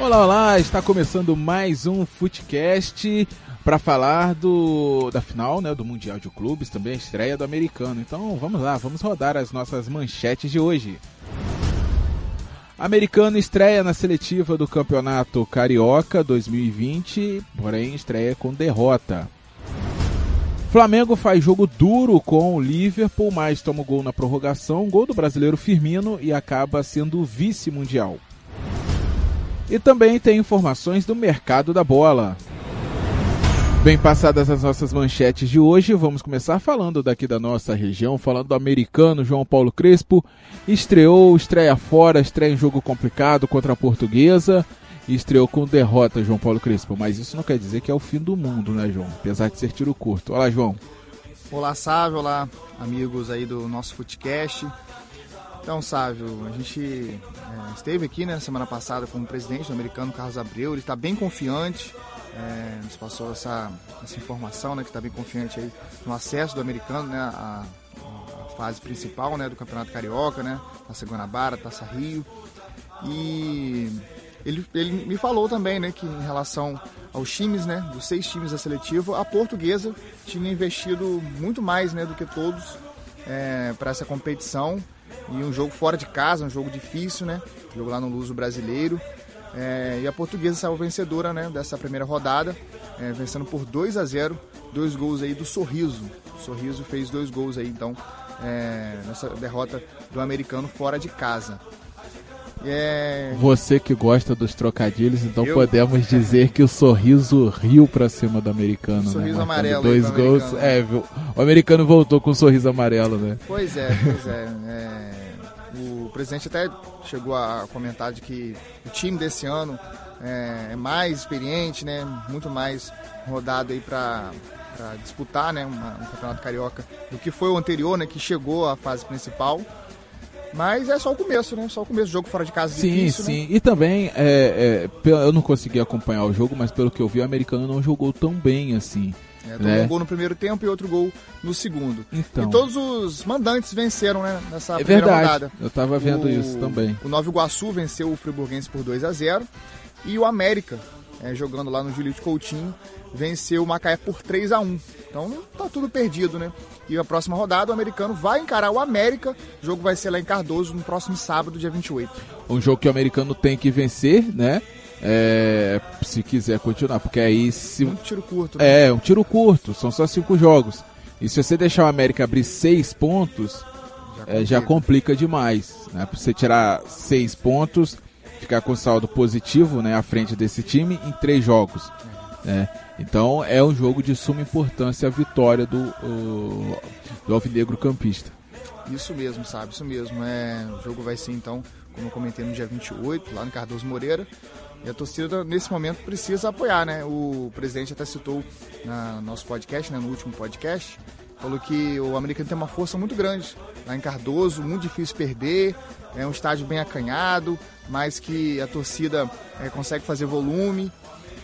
Olá, olá! Está começando mais um Footcast para falar do da final, né, do Mundial de Clubes, também a estreia do americano. Então, vamos lá, vamos rodar as nossas manchetes de hoje. Americano estreia na seletiva do Campeonato Carioca 2020, porém estreia com derrota. Flamengo faz jogo duro com o Liverpool, mas toma o gol na prorrogação, gol do brasileiro Firmino e acaba sendo vice-mundial. E também tem informações do mercado da bola. Bem passadas as nossas manchetes de hoje, vamos começar falando daqui da nossa região, falando do americano João Paulo Crespo. Estreou, estreia fora, estreia em jogo complicado contra a portuguesa estreou com derrota João Paulo Crespo. Mas isso não quer dizer que é o fim do mundo, né, João? Apesar de ser tiro curto. Olá, João. Olá, Sávio. Olá, amigos aí do nosso Footcast. Então, Sávio, a gente é, esteve aqui né, semana passada com o presidente do americano, Carlos Abreu. Ele está bem confiante, é, nos passou essa, essa informação, né, que está bem confiante aí no acesso do americano, né, a fase principal, né, do Campeonato Carioca, né, Taça Guanabara, Taça Rio. E ele, ele me falou também, né, que em relação aos times, né, dos seis times da seletiva, a portuguesa tinha investido muito mais, né, do que todos é, para essa competição e um jogo fora de casa, um jogo difícil, né? Jogo lá no Luso Brasileiro. É, e a portuguesa saiu vencedora né, dessa primeira rodada, é, vencendo por 2 a 0 dois gols aí do Sorriso. O Sorriso fez dois gols aí, então, é, nessa derrota do americano fora de casa. É... Você que gosta dos trocadilhos, então Eu... podemos dizer que o sorriso riu pra cima do americano. Né? Sorriso né? amarelo. Dois gols. É, viu? o americano voltou com um sorriso amarelo, né? Pois é, pois é. é... O presidente até chegou a comentar de que o time desse ano é, é mais experiente, né? Muito mais rodado aí para disputar, né? Uma, um campeonato carioca do que foi o anterior, né? Que chegou à fase principal. Mas é só o começo, né? Só o começo do jogo fora de casa sim, difícil, Sim, né? E também, é, é, eu não consegui acompanhar o jogo, mas pelo que eu vi, o americano não jogou tão bem assim. É, tomou né? um gol no primeiro tempo e outro gol no segundo. Então. E todos os mandantes venceram, né? Nessa é primeira verdade. rodada. Eu tava vendo o, isso também. O Nova Iguaçu venceu o Friburguense por 2 a 0 E o América, é, jogando lá no Julito Coutinho, venceu o Macaé por 3 a 1 Então tá tudo perdido, né? E a próxima rodada, o americano vai encarar o América. O jogo vai ser lá em Cardoso no próximo sábado, dia 28. Um jogo que o americano tem que vencer, né? É, se quiser continuar, porque aí se. Um tiro curto. Né? É, um tiro curto, são só cinco jogos. E se você deixar o América abrir seis pontos, já complica, é, já complica demais. Né? Pra você tirar seis pontos, ficar com saldo positivo né, à frente desse time em três jogos. Né? Então é um jogo de suma importância a vitória do, do Alvinegro Campista. Isso mesmo, sabe? Isso mesmo. É, o jogo vai ser então, como eu comentei, no dia 28, lá no Cardoso Moreira. E a torcida, nesse momento, precisa apoiar, né? O presidente até citou no nosso podcast, né, no último podcast, falou que o americano tem uma força muito grande lá em Cardoso, muito difícil perder, é um estádio bem acanhado, mas que a torcida é, consegue fazer volume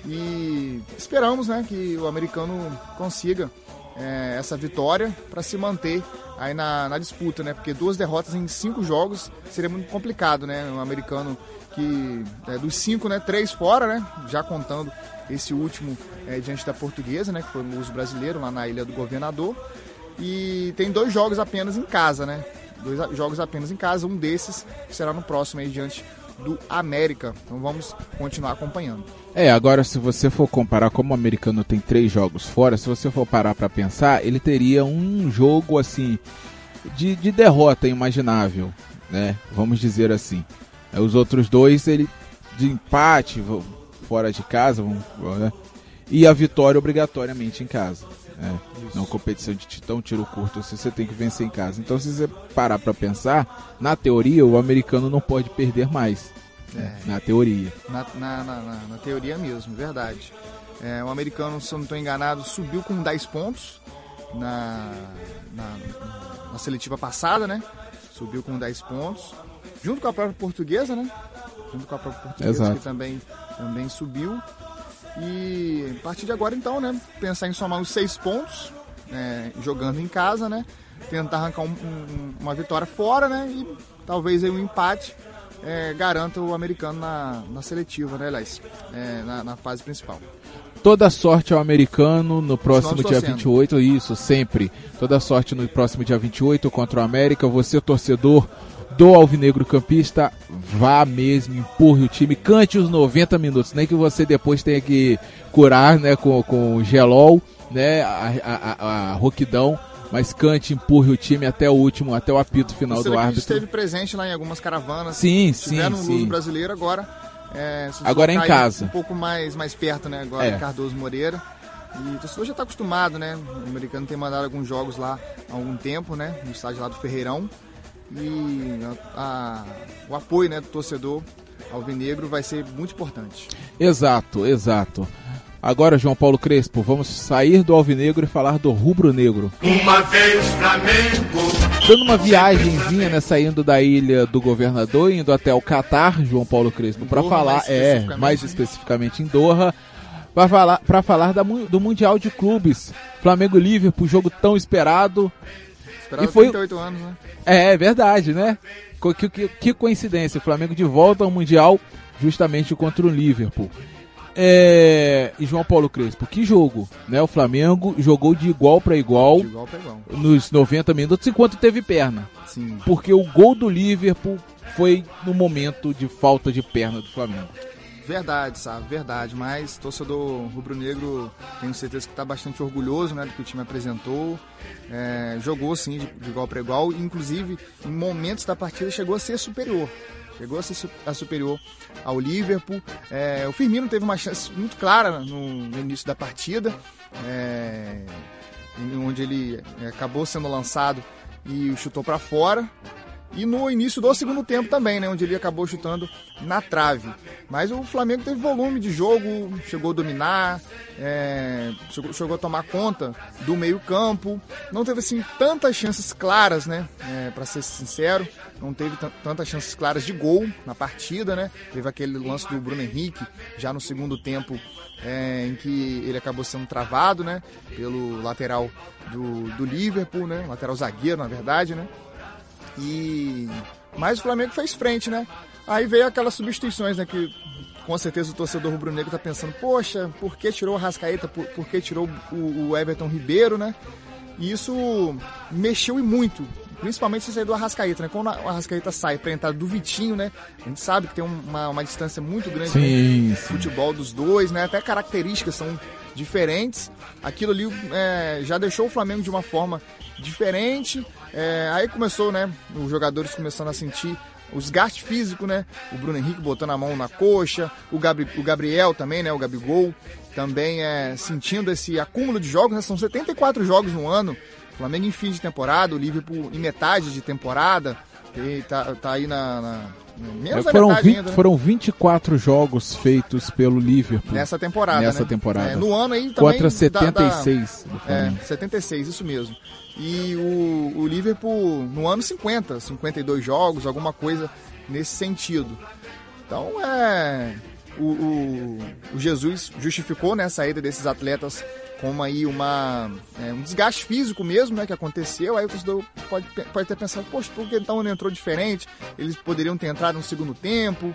e esperamos né, que o americano consiga é, essa vitória para se manter aí na, na, disputa, né? Porque duas derrotas em cinco jogos seria muito complicado, né? O americano que é, dos cinco, né, três fora, né? Já contando esse último é, diante da portuguesa, né? Que foi no uso brasileiro lá na Ilha do Governador. E tem dois jogos apenas em casa, né? Dois jogos apenas em casa. Um desses será no próximo aí diante do América. Então vamos continuar acompanhando. É, agora se você for comparar como o americano tem três jogos fora, se você for parar para pensar, ele teria um jogo assim de, de derrota imaginável, né? Vamos dizer assim. É, os outros dois ele de empate fora de casa, vamos, né? e a vitória obrigatoriamente em casa. Né? Não competição de titão, tiro curto, você tem que vencer em casa. Então, se você parar para pensar, na teoria, o americano não pode perder mais. É. Na teoria. Na, na, na, na, teoria mesmo, verdade. É, o americano, se eu não estou enganado, subiu com 10 pontos na, na, na, seletiva passada, né? Subiu com 10 pontos. Junto com a própria portuguesa, né? Junto com a própria portuguesa, Exato. que também, também subiu. E a partir de agora, então, né? Pensar em somar os seis pontos, né, jogando em casa, né? Tentar arrancar um, um, uma vitória fora, né? E talvez aí um empate é, garanta o americano na, na seletiva, né, Aliás, é, na, na, fase principal. Toda sorte ao americano no próximo dia torcendo. 28, isso, sempre. Toda sorte no próximo dia 28 contra o América. Você, torcedor do Alvinegro Campista, vá mesmo, empurre o time, cante os 90 minutos, nem que você depois tenha que curar né, com, com o gelol, né, a, a, a, a roquidão mas cante, empurre o time até o último, até o apito final do árbitro. esteve presente lá em algumas caravanas. Sim, sim, sim. brasileiro agora. É, agora é em casa. Um pouco mais, mais perto, né? Agora é. Cardoso Moreira. E o torcedor já está acostumado, né? O americano tem mandado alguns jogos lá há algum tempo, né? No estádio lá do Ferreirão. E a, a, o apoio né, do torcedor alvinegro vai ser muito importante. Exato, exato. Agora, João Paulo Crespo, vamos sair do alvinegro e falar do rubro-negro. Uma vez Flamengo. Dando uma viagemzinha, né, saindo da ilha do governador, indo até o Catar, João Paulo Crespo, para falar, mais é, mais especificamente em Doha, para falar, pra falar da, do Mundial de Clubes. Flamengo Liverpool, jogo tão esperado. Esperado e foi 38 anos, né? É, é verdade, né? Que, que, que coincidência, o Flamengo de volta ao Mundial justamente contra o Liverpool. É, e João Paulo Crespo, que jogo, né? O Flamengo jogou de igual para igual, igual, igual, nos 90 minutos enquanto teve perna. Sim. Porque o gol do Liverpool foi no momento de falta de perna do Flamengo. Verdade, sabe? Verdade. Mas torcedor rubro-negro, tenho certeza que está bastante orgulhoso né, do que o time apresentou. É, jogou sim de, de igual para igual. Inclusive, em momentos da partida, chegou a ser superior. Chegou a ser a superior ao Liverpool. É, o Firmino teve uma chance muito clara no, no início da partida, é, onde ele é, acabou sendo lançado e chutou para fora. E no início do segundo tempo também, né, onde ele acabou chutando na trave. Mas o Flamengo teve volume de jogo, chegou a dominar, é, chegou, chegou, a tomar conta do meio campo. Não teve assim tantas chances claras, né, é, para ser sincero não teve tantas chances claras de gol na partida, né? Teve aquele lance do Bruno Henrique já no segundo tempo é, em que ele acabou sendo travado, né? Pelo lateral do, do Liverpool, né? Lateral zagueiro, na verdade, né? E mas o Flamengo fez frente, né? Aí veio aquelas substituições, né? Que com certeza o torcedor rubro-negro tá pensando, poxa, por que tirou o Rascaeta? Por, por que tirou o, o Everton Ribeiro, né? E isso mexeu e muito Principalmente se sair do Arrascaeta, né? Quando o Arrascaeta sai para entrar do Vitinho, né? A gente sabe que tem uma, uma distância muito grande sim, no futebol dos dois, né? Até características são diferentes. Aquilo ali é, já deixou o Flamengo de uma forma diferente. É, aí começou, né? Os jogadores começando a sentir o desgaste físico, né? O Bruno Henrique botando a mão na coxa, o, Gabri, o Gabriel também, né? O Gabigol também é sentindo esse acúmulo de jogos, né? São 74 jogos no ano. Flamengo em fim de temporada, o Liverpool em metade de temporada, e tá, tá aí na, na Menos é, foram, 20, ainda, né? foram 24 jogos feitos pelo Liverpool. Nessa temporada. Nessa né? temporada. É, no ano aí também. Contra 76. Da, da, é, 76, isso mesmo. E o, o Liverpool no ano 50, 52 jogos, alguma coisa nesse sentido. Então é. O, o, o Jesus justificou né, a saída desses atletas como aí uma, é, um desgaste físico mesmo, né, que aconteceu, aí o torcedor pode, pode ter pensado, poxa, por que então ele entrou diferente? Eles poderiam ter entrado no segundo tempo,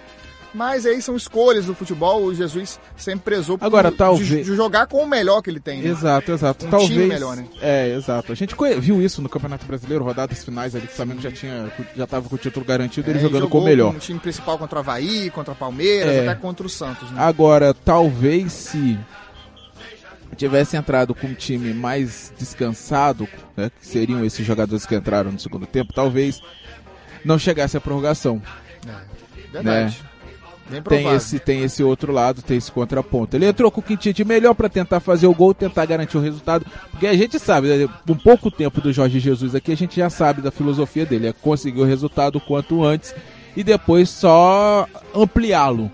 mas aí são escolhas do futebol. O Jesus sempre prezou por Agora, talvez... de, jogar com o melhor que ele tem. Né? Exato, exato. Um talvez... time melhor, né? É, exato. A gente viu isso no Campeonato Brasileiro, rodadas finais ali que o Flamengo já tinha já tava com o título garantido, é, ele jogando com o melhor. o time principal contra o Havaí, contra o Palmeiras, é. até contra o Santos. Né? Agora, talvez se tivesse entrado com um time mais descansado, né, que seriam esses jogadores que entraram no segundo tempo, talvez não chegasse a prorrogação. É, verdade. Né? Tem esse, tem esse outro lado, tem esse contraponto. Ele entrou com o Quintite melhor para tentar fazer o gol, tentar garantir o resultado, porque a gente sabe, né, um pouco tempo do Jorge Jesus aqui, a gente já sabe da filosofia dele, é conseguir o resultado quanto antes e depois só ampliá-lo.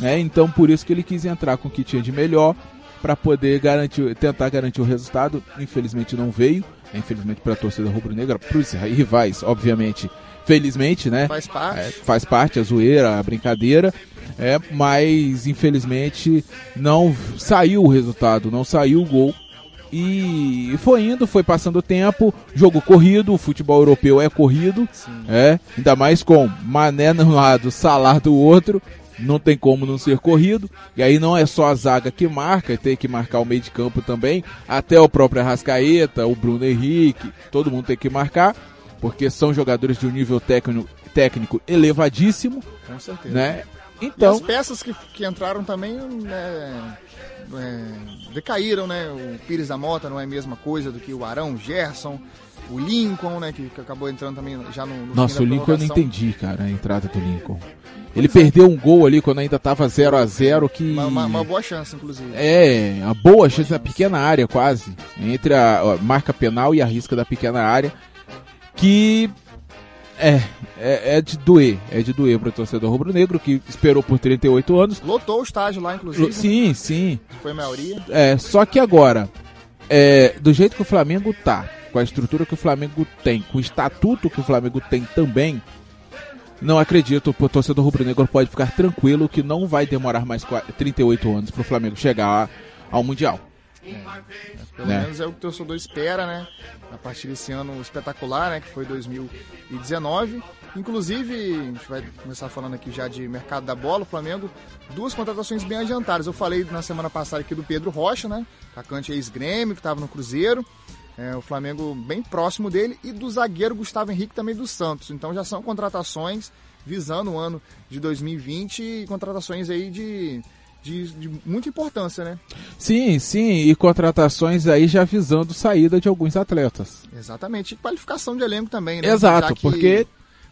Né? Então por isso que ele quis entrar com o que tinha de melhor para poder garantir, tentar garantir o resultado. Infelizmente não veio. Infelizmente para a torcida rubro-negra, para os rivais, obviamente. Felizmente, né? Faz parte. É, faz parte a zoeira, a brincadeira. É, mas infelizmente não saiu o resultado, não saiu o gol. E foi indo, foi passando o tempo, jogo corrido, o futebol europeu é corrido, Sim. é, ainda mais com Mané no lado, Salah do outro, não tem como não ser corrido. E aí não é só a zaga que marca, tem que marcar o meio de campo também, até o próprio Arrascaeta, o Bruno Henrique, todo mundo tem que marcar, porque são jogadores de um nível técnico, técnico elevadíssimo. Com certeza. Né? Então, e as peças que, que entraram também né, é, decaíram, né? O Pires da Mota não é a mesma coisa do que o Arão, o Gerson, o Lincoln, né? Que, que acabou entrando também já no, no Nossa, o Lincoln eu não entendi, cara, a entrada do Lincoln. Ele perdeu um gol ali quando ainda tava 0 a 0 que uma, uma, uma, boa chance inclusive. É, a boa chance na pequena área quase, entre a, a marca penal e a risca da pequena área, que é, é, é, de doer, é de doer para o torcedor rubro-negro que esperou por 38 anos. Lotou o estádio lá, inclusive. Sim, sim. Foi a maioria. É, só que agora, é, do jeito que o Flamengo tá, com a estrutura que o Flamengo tem, com o estatuto que o Flamengo tem também, não acredito, o torcedor rubro-negro pode ficar tranquilo que não vai demorar mais 38 anos para o Flamengo chegar ao Mundial. É, pelo né? menos é o que o torcedor espera, né? A partir desse ano espetacular, né? Que foi 2019. Inclusive, a gente vai começar falando aqui já de mercado da bola, o Flamengo, duas contratações bem adiantadas. Eu falei na semana passada aqui do Pedro Rocha, né? Atacante ex-grêmio, que estava no Cruzeiro. É, o Flamengo bem próximo dele. E do zagueiro Gustavo Henrique também do Santos. Então já são contratações visando o ano de 2020 e contratações aí de de, de, muita importância, né? Sim, sim, e contratações aí já visando saída de alguns atletas. Exatamente, e qualificação de elenco também, né? Exato, porque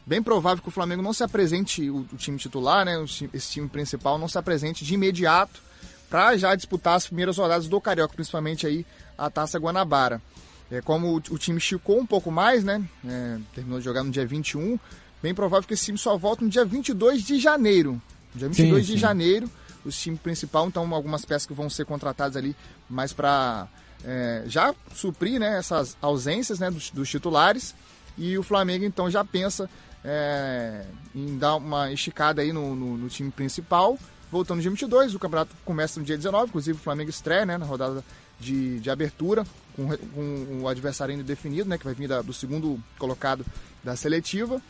bem provável que o Flamengo não se apresente o, o time titular, né? esse time principal não se apresente de imediato para já disputar as primeiras rodadas do Carioca, principalmente aí a Taça Guanabara. É, como o, time esticou um pouco mais, né? É, terminou de jogar no dia 21, bem provável que esse time só volta no dia 22 de janeiro. Dia 22 sim, de sim. janeiro o time principal, então algumas peças que vão ser contratadas ali mais para é, já suprir né, essas ausências né, dos, dos, titulares. E o Flamengo então já pensa é, em dar uma esticada aí no, no, no, time principal. Voltando no dia 22, o campeonato começa no dia 19, inclusive o Flamengo estreia né, na rodada de, de abertura, com, com o adversário ainda definido, né, que vai vir da, do segundo colocado da seletiva.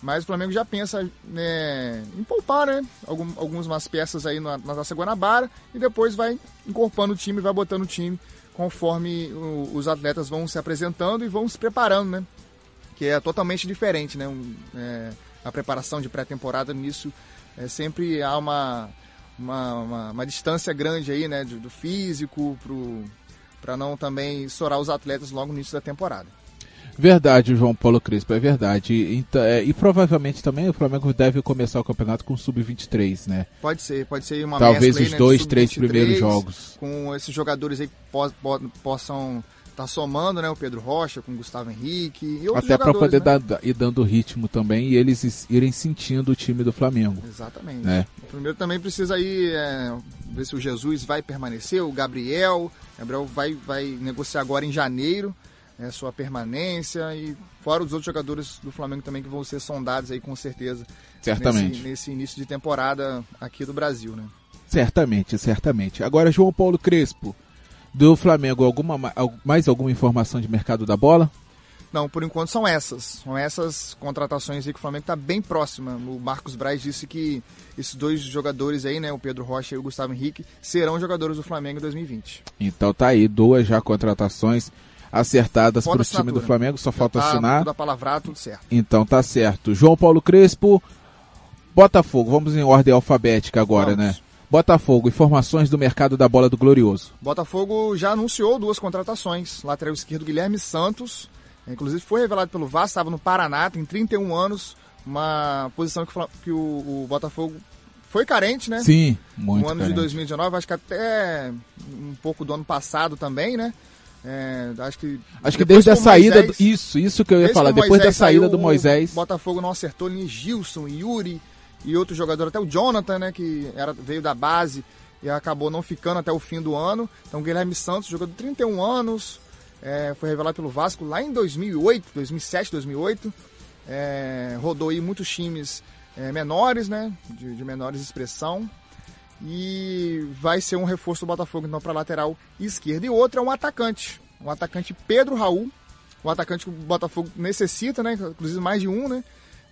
Mas o Flamengo já pensa né, em poupar, né? Algum, algumas peças aí na, na Taça Guanabara e depois vai incorporando o time, vai botando o time conforme o, os atletas vão se apresentando e vão se preparando, né? Que é totalmente diferente, né? Um, é, a preparação de pré-temporada nisso é, sempre há uma, uma, uma, uma, distância grande aí, né? Do, do físico para não também estourar os atletas logo no início da temporada. Verdade, João Paulo Crespo, é verdade. Então, é, e provavelmente também o Flamengo deve começar o campeonato com sub-23, né? Pode ser, pode ser uma Talvez os aí, dois, três primeiros jogos. Com esses jogadores aí que po po possam tá somando, né? O Pedro Rocha com o Gustavo Henrique e Até para poder né? dar, ir dando ritmo também e eles irem sentindo o time do Flamengo. Exatamente. Né? O primeiro também precisa aí é, ver se o Jesus vai permanecer, o Gabriel. O Gabriel vai, vai negociar agora em janeiro né, sua permanência e fora os outros jogadores do Flamengo também que vão ser sondados aí com certeza. Certamente. Nesse, nesse início de temporada aqui do Brasil, né? Certamente, certamente. Agora, João Paulo Crespo, do Flamengo, alguma, mais alguma informação de mercado da bola? Não, por enquanto são essas. São essas contratações aí que o Flamengo está bem próxima. O Marcos Braz disse que esses dois jogadores aí, né, o Pedro Rocha e o Gustavo Henrique, serão jogadores do Flamengo em 2020. Então tá aí, duas já contratações acertadas para o time do Flamengo, só Já falta tá assinar. Tudo palavra, tudo certo. Então tá certo. João Paulo Crespo, Botafogo, vamos em ordem alfabética agora, vamos. né? Botafogo, informações do mercado da bola do Glorioso. Botafogo já anunciou duas contratações. Lateral esquerdo Guilherme Santos, inclusive foi revelado pelo Vasco, estava no Paraná, tem 31 anos, uma posição que, que o, o, Botafogo foi carente, né? Sim, muito No ano carente. de 2019, acho que até um pouco do ano passado também, né? É, acho que, acho que desde a saída. Moisés, do, isso, isso que eu ia falar. Depois da saída saiu, do Moisés. O Botafogo não acertou nem Gilson, Yuri e outro jogador, até o Jonathan, né? Que era, veio da base e acabou não ficando até o fim do ano. Então, Guilherme Santos, jogador de 31 anos, é, foi revelado pelo Vasco lá em 2008, 2007, 2008. É, rodou aí muitos times é, menores, né? De, de menores expressão. e vai ser um reforço do Botafogo então para lateral esquerda. E outro é um atacante, um atacante Pedro Raul, um atacante que o Botafogo necessita, né? Inclusive mais de um, né?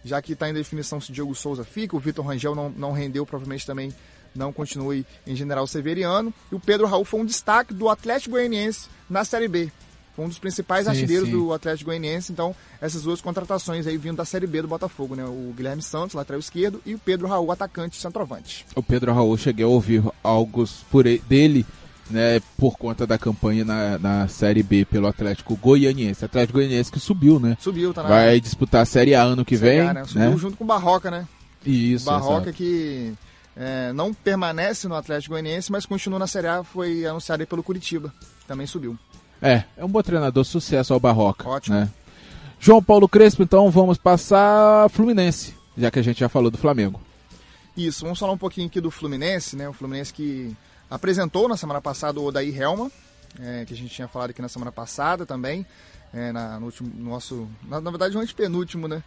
Já que está em definição se o Diogo Souza fica, o Vitor Rangel não, não rendeu, provavelmente também não continue em General Severiano. E o Pedro Raul foi um destaque do Atlético Goianiense na Série B. Foi um dos principais sim, artilheiros sim. do Atlético Goianiense. Então, essas duas contratações aí vindo da Série B do Botafogo, né? O Guilherme Santos, lateral esquerdo, e o Pedro Raul, atacante centroavante. O Pedro Raul, cheguei a ouvir algo por ele, dele né, por conta da campanha na, na Série B pelo Atlético Goianiense. Atlético Goianiense que subiu, né? Subiu, tá na Vai disputar a Série A ano que vem. A, né? Subiu né? junto com o Barroca, né? Isso. O Barroca exato. que é, não permanece no Atlético Goianiense, mas continua na Série A, foi anunciado aí pelo Curitiba. Também subiu. É, é um bom treinador, sucesso ao Barroca. Ótimo. Né? João Paulo Crespo, então vamos passar Fluminense, já que a gente já falou do Flamengo. Isso, vamos falar um pouquinho aqui do Fluminense, né? O Fluminense que apresentou na semana passada o Odair Helma, é, que a gente tinha falado aqui na semana passada também, é, na, no último, nosso, na, na verdade, um antepenúltimo, né?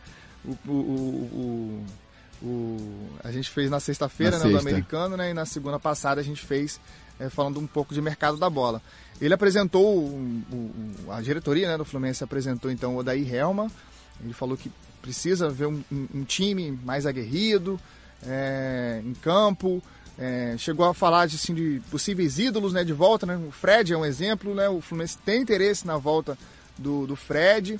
O, o, o, o, a gente fez na sexta-feira, né, do americano, né? E na segunda passada a gente fez é, falando um pouco de mercado da bola. Ele apresentou, a diretoria né, do Fluminense apresentou então o Odair Helma, ele falou que precisa ver um, um, um time mais aguerrido é, em campo, é, chegou a falar de, assim, de possíveis ídolos né, de volta, né? O Fred é um exemplo, né? O Fluminense tem interesse na volta do, do Fred.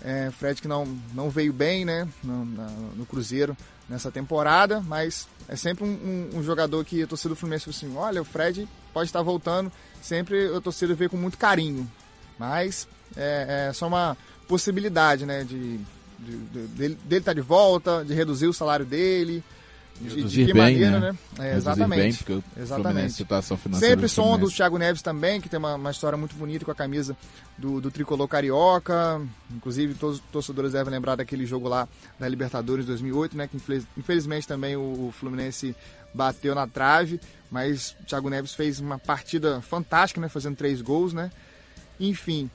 É, Fred que não, não veio bem né, no, na, no Cruzeiro nessa temporada, mas é sempre um, um, um jogador que a torcida do Fluminense falou assim, olha, o Fred pode estar voltando, sempre a torcida vê com muito carinho. Mas é, é só uma possibilidade, né, de, de, de dele, dele estar de volta, de reduzir o salário dele, de, de que bem, maneira, né? né? É, exatamente. Bem, porque exatamente. situação financeira Sempre som do Thiago Neves também, que tem uma, uma história muito bonita com a camisa do, do tricolor carioca. Inclusive, todos os torcedores devem lembrar daquele jogo lá da Libertadores 2008, né? Que infeliz, infelizmente também o, o Fluminense bateu na trave, mas o Thiago Neves fez uma partida fantástica, né? Fazendo três gols, né? Enfim,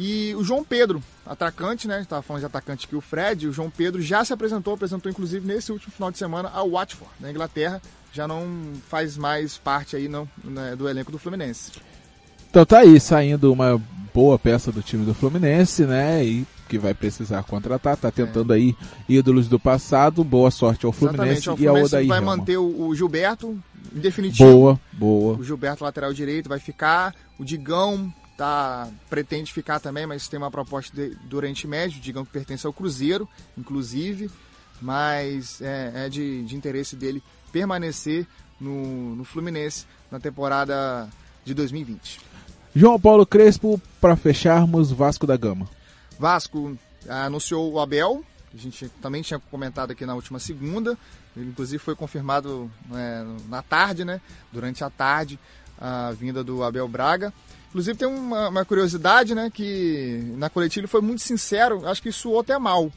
e o João Pedro, atacante, né? Estava falando de atacante aqui, o Fred. O João Pedro já se apresentou, apresentou inclusive nesse último final de semana ao Watford, na Inglaterra. Já não faz mais parte aí não, né, do elenco do Fluminense. Então tá aí, saindo uma boa peça do time do Fluminense, né? E que vai precisar contratar, tá tentando é. aí ídolos do passado. Boa sorte ao Fluminense, Exatamente, e ao Odair. vai manter o, o Gilberto, em definitivo. Boa, boa. O Gilberto lateral direito vai ficar, o Digão tá, pretende ficar também, mas tem uma proposta de, do Oriente Médio, digam que pertence ao Cruzeiro, inclusive, mas é, é de, de, interesse dele permanecer no, no Fluminense na temporada de 2020. João Paulo Crespo, para fecharmos, Vasco da Gama. Vasco anunciou o Abel, a gente também tinha comentado aqui na última segunda, ele inclusive foi confirmado é, na tarde, né? Durante a tarde, a vinda do Abel Braga. Inclusive tem uma, uma, curiosidade, né, que na coletiva ele foi muito sincero, acho que suou até mal.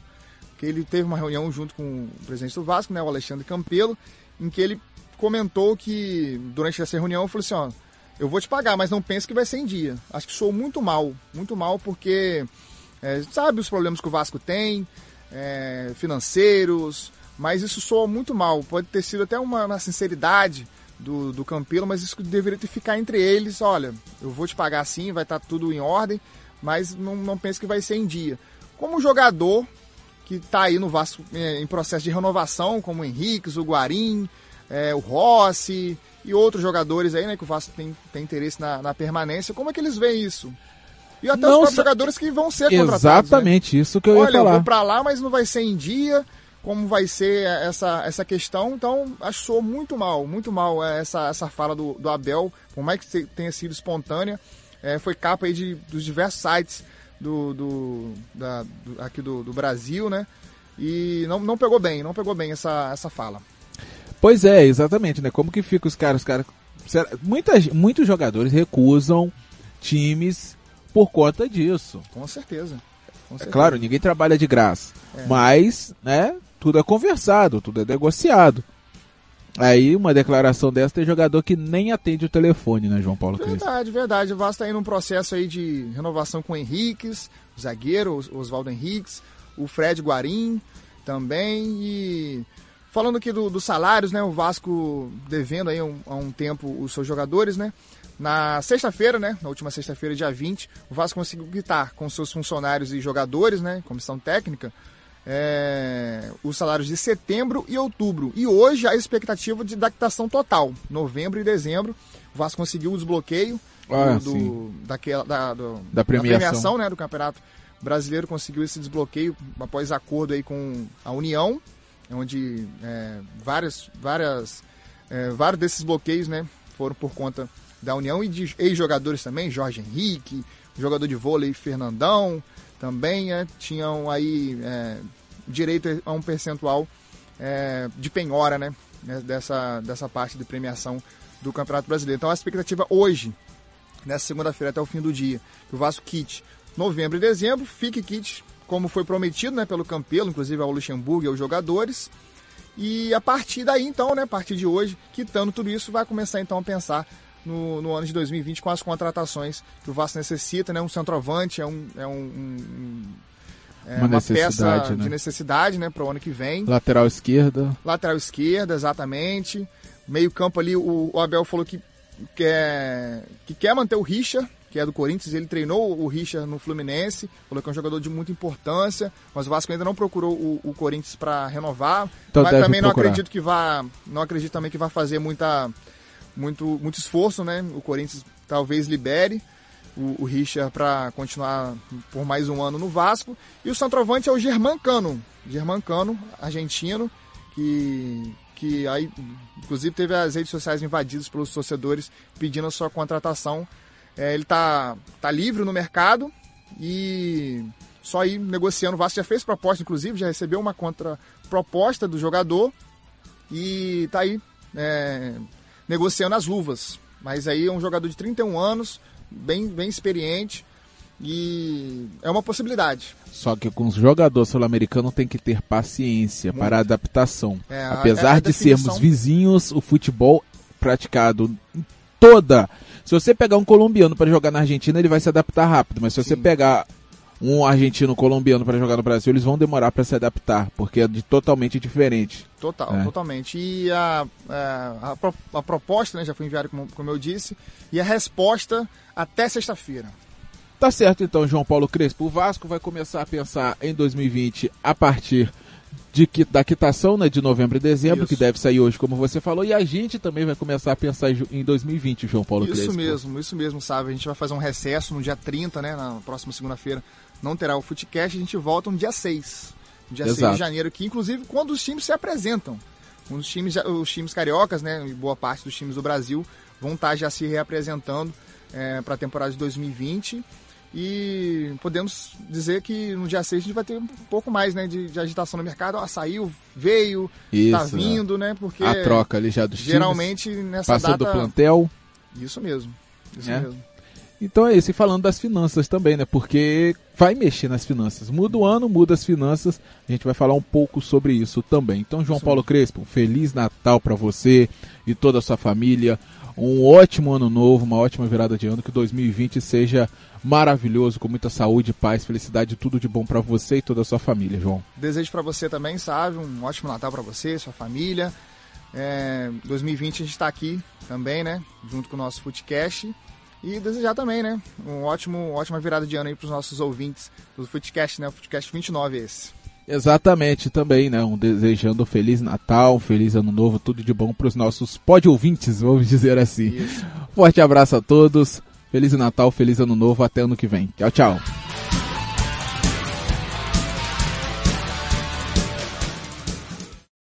Que ele teve uma reunião junto com o presidente do Vasco, né, o Alexandre Campelo, em que ele comentou que durante essa reunião falou assim, ó, eu vou te pagar, mas não pense que vai ser em dia. Acho que soou muito mal, muito mal porque é, sabe os problemas que o Vasco tem, é, financeiros, mas isso soa muito mal. Pode ter sido até uma, uma sinceridade do, do Campelo, mas isso deveria ter ficar entre eles. Olha, eu vou te pagar sim, vai estar tá tudo em ordem, mas não, não pense que vai ser em dia. Como jogador que está aí no Vasco é, em processo de renovação, como o Henrique, o Guarim, é, o Rossi e outros jogadores aí, né, que o Vasco tem, tem interesse na, na permanência, como é que eles veem isso? E até não os próprios jogadores que vão ser contratados. Né? Exatamente, né? isso que eu Olha, ia falar. Olha, eu vou para lá, mas não vai ser em dia como vai ser essa, essa questão. Então, achou muito mal, muito mal essa, essa fala do, do Abel, por mais que tenha sido espontânea. É, foi capa aí de, dos diversos sites do, do, da, do aqui do, do, Brasil, né? E não, não pegou bem, não pegou bem essa, essa fala. Pois é, exatamente, né? Como que fica os caras, os caras. Muitas, muitos jogadores recusam times por conta disso. Com certeza. Com certeza. É claro, ninguém trabalha de graça. É. Mas, né, tudo é conversado, tudo é negociado. Aí uma declaração dessa tem jogador que nem atende o telefone, né, João Paulo Verdade, Cristo? verdade. O Vasco está indo num processo aí de renovação com o Henriques, o zagueiro, Oswaldo Henriques, o Fred Guarim também e Falando aqui dos do salários, né? O Vasco devendo aí um, há um tempo os seus jogadores, né? Na sexta-feira, né? Na última sexta-feira, dia 20, o Vasco conseguiu quitar com seus funcionários e jogadores, né? Comissão técnica, é, os salários de setembro e outubro. E hoje a expectativa de adaptação total, novembro e dezembro. O Vasco conseguiu o desbloqueio ah, do, do, daquela, da, do, da premiação, da premiação né, do Campeonato Brasileiro, conseguiu esse desbloqueio após acordo aí com a União onde é, várias, várias, é, vários desses bloqueios né, foram por conta da União e de ex-jogadores também, Jorge Henrique, jogador de vôlei Fernandão, também é, tinham aí é, direito a um percentual é, de penhora né, né, dessa, dessa parte de premiação do Campeonato Brasileiro. Então a expectativa hoje, nessa segunda-feira até o fim do dia, que o Vasco kit novembro e dezembro, fique kit como foi prometido né, pelo Campelo, inclusive ao Luxemburgo e aos jogadores. E a partir daí, então, né, a partir de hoje, quitando tudo isso, vai começar então a pensar no, no ano de 2020 com as contratações que o Vasco necessita, né? Um centroavante é, um, é um, um é uma, uma peça né? de necessidade, né, para o ano que vem. Lateral esquerda. Lateral esquerda, exatamente. Meio campo ali, o, o Abel falou que quer, que quer manter o Richa, que é do Corinthians, ele treinou o Richard no Fluminense, falou que é um jogador de muita importância, mas o Vasco ainda não procurou o, o Corinthians para renovar. Então mas também não acredito que vá, não acredito também que vá fazer muita, muito, muito esforço, né? O Corinthians talvez libere o, o Richard para continuar por mais um ano no Vasco. E o centroavante é o Germancano, Germancano, argentino, que que aí, inclusive, teve as redes sociais invadidas pelos torcedores pedindo a sua contratação é, ele tá, tá livre no mercado e só ir negociando. O Vasco já fez proposta, inclusive, já recebeu uma contraproposta do jogador e tá aí é, negociando as luvas. Mas aí é um jogador de 31 anos, bem, bem experiente e é uma possibilidade. Só que com os jogadores sul-americanos tem que ter paciência Muito. para a adaptação. É, Apesar é de sermos vizinhos, o futebol praticado em toda se você pegar um colombiano para jogar na Argentina, ele vai se adaptar rápido, mas se Sim. você pegar um argentino colombiano para jogar no Brasil, eles vão demorar para se adaptar, porque é de totalmente diferente. Total, é. totalmente. E a, é, a, a, proposta né, já foi enviada, como, como eu disse, e a resposta até sexta-feira. Tá certo então, João Paulo Crespo. O Vasco vai começar a pensar em 2020 a partir de, da quitação né, de novembro e dezembro, isso. que deve sair hoje, como você falou, e a gente também vai começar a pensar em 2020, João Paulo Isso Crespo. mesmo, isso mesmo, sabe? A gente vai fazer um recesso no dia 30, né? Na próxima segunda-feira não terá o Footcast, a gente volta no dia 6. No dia Exato. 6 de janeiro, que inclusive quando os times se apresentam. Os times, os times cariocas, né? E boa parte dos times do Brasil vão estar já se reapresentando é, para a temporada de 2020. E podemos dizer que no dia 6 a gente vai ter um pouco mais né, de, de agitação no mercado. Ah, saiu, veio, Isso, tá vindo, né? Porque a troca ali já dos geralmente times, nessa passou data... do plantel. Isso mesmo. Isso é. mesmo. Então é isso, e falando das finanças também, né? Porque vai mexer nas finanças. Muda o ano, muda as finanças. A gente vai falar um pouco sobre isso também. Então, João isso Paulo. Crespo, Feliz Natal para você e toda a sua família um ótimo ano novo, uma ótima virada de ano, que 2020 seja maravilhoso, com muita saúde, paz, felicidade, tudo de bom para você e toda a sua família, João. Desejo para você também, sabe, um ótimo Natal para você, sua família. É, 2020 a gente está aqui também, né, junto com o nosso Footcast. E desejar também, né, um ótimo, ótima virada de ano aí para os nossos ouvintes do Footcast, né, o Footcast 29 esse. Exatamente, também, né? Um desejando um Feliz Natal, um Feliz Ano Novo, tudo de bom para os nossos pod ouvintes, vamos dizer assim. Isso. Forte abraço a todos, Feliz Natal, Feliz Ano Novo, até ano que vem. Tchau, tchau.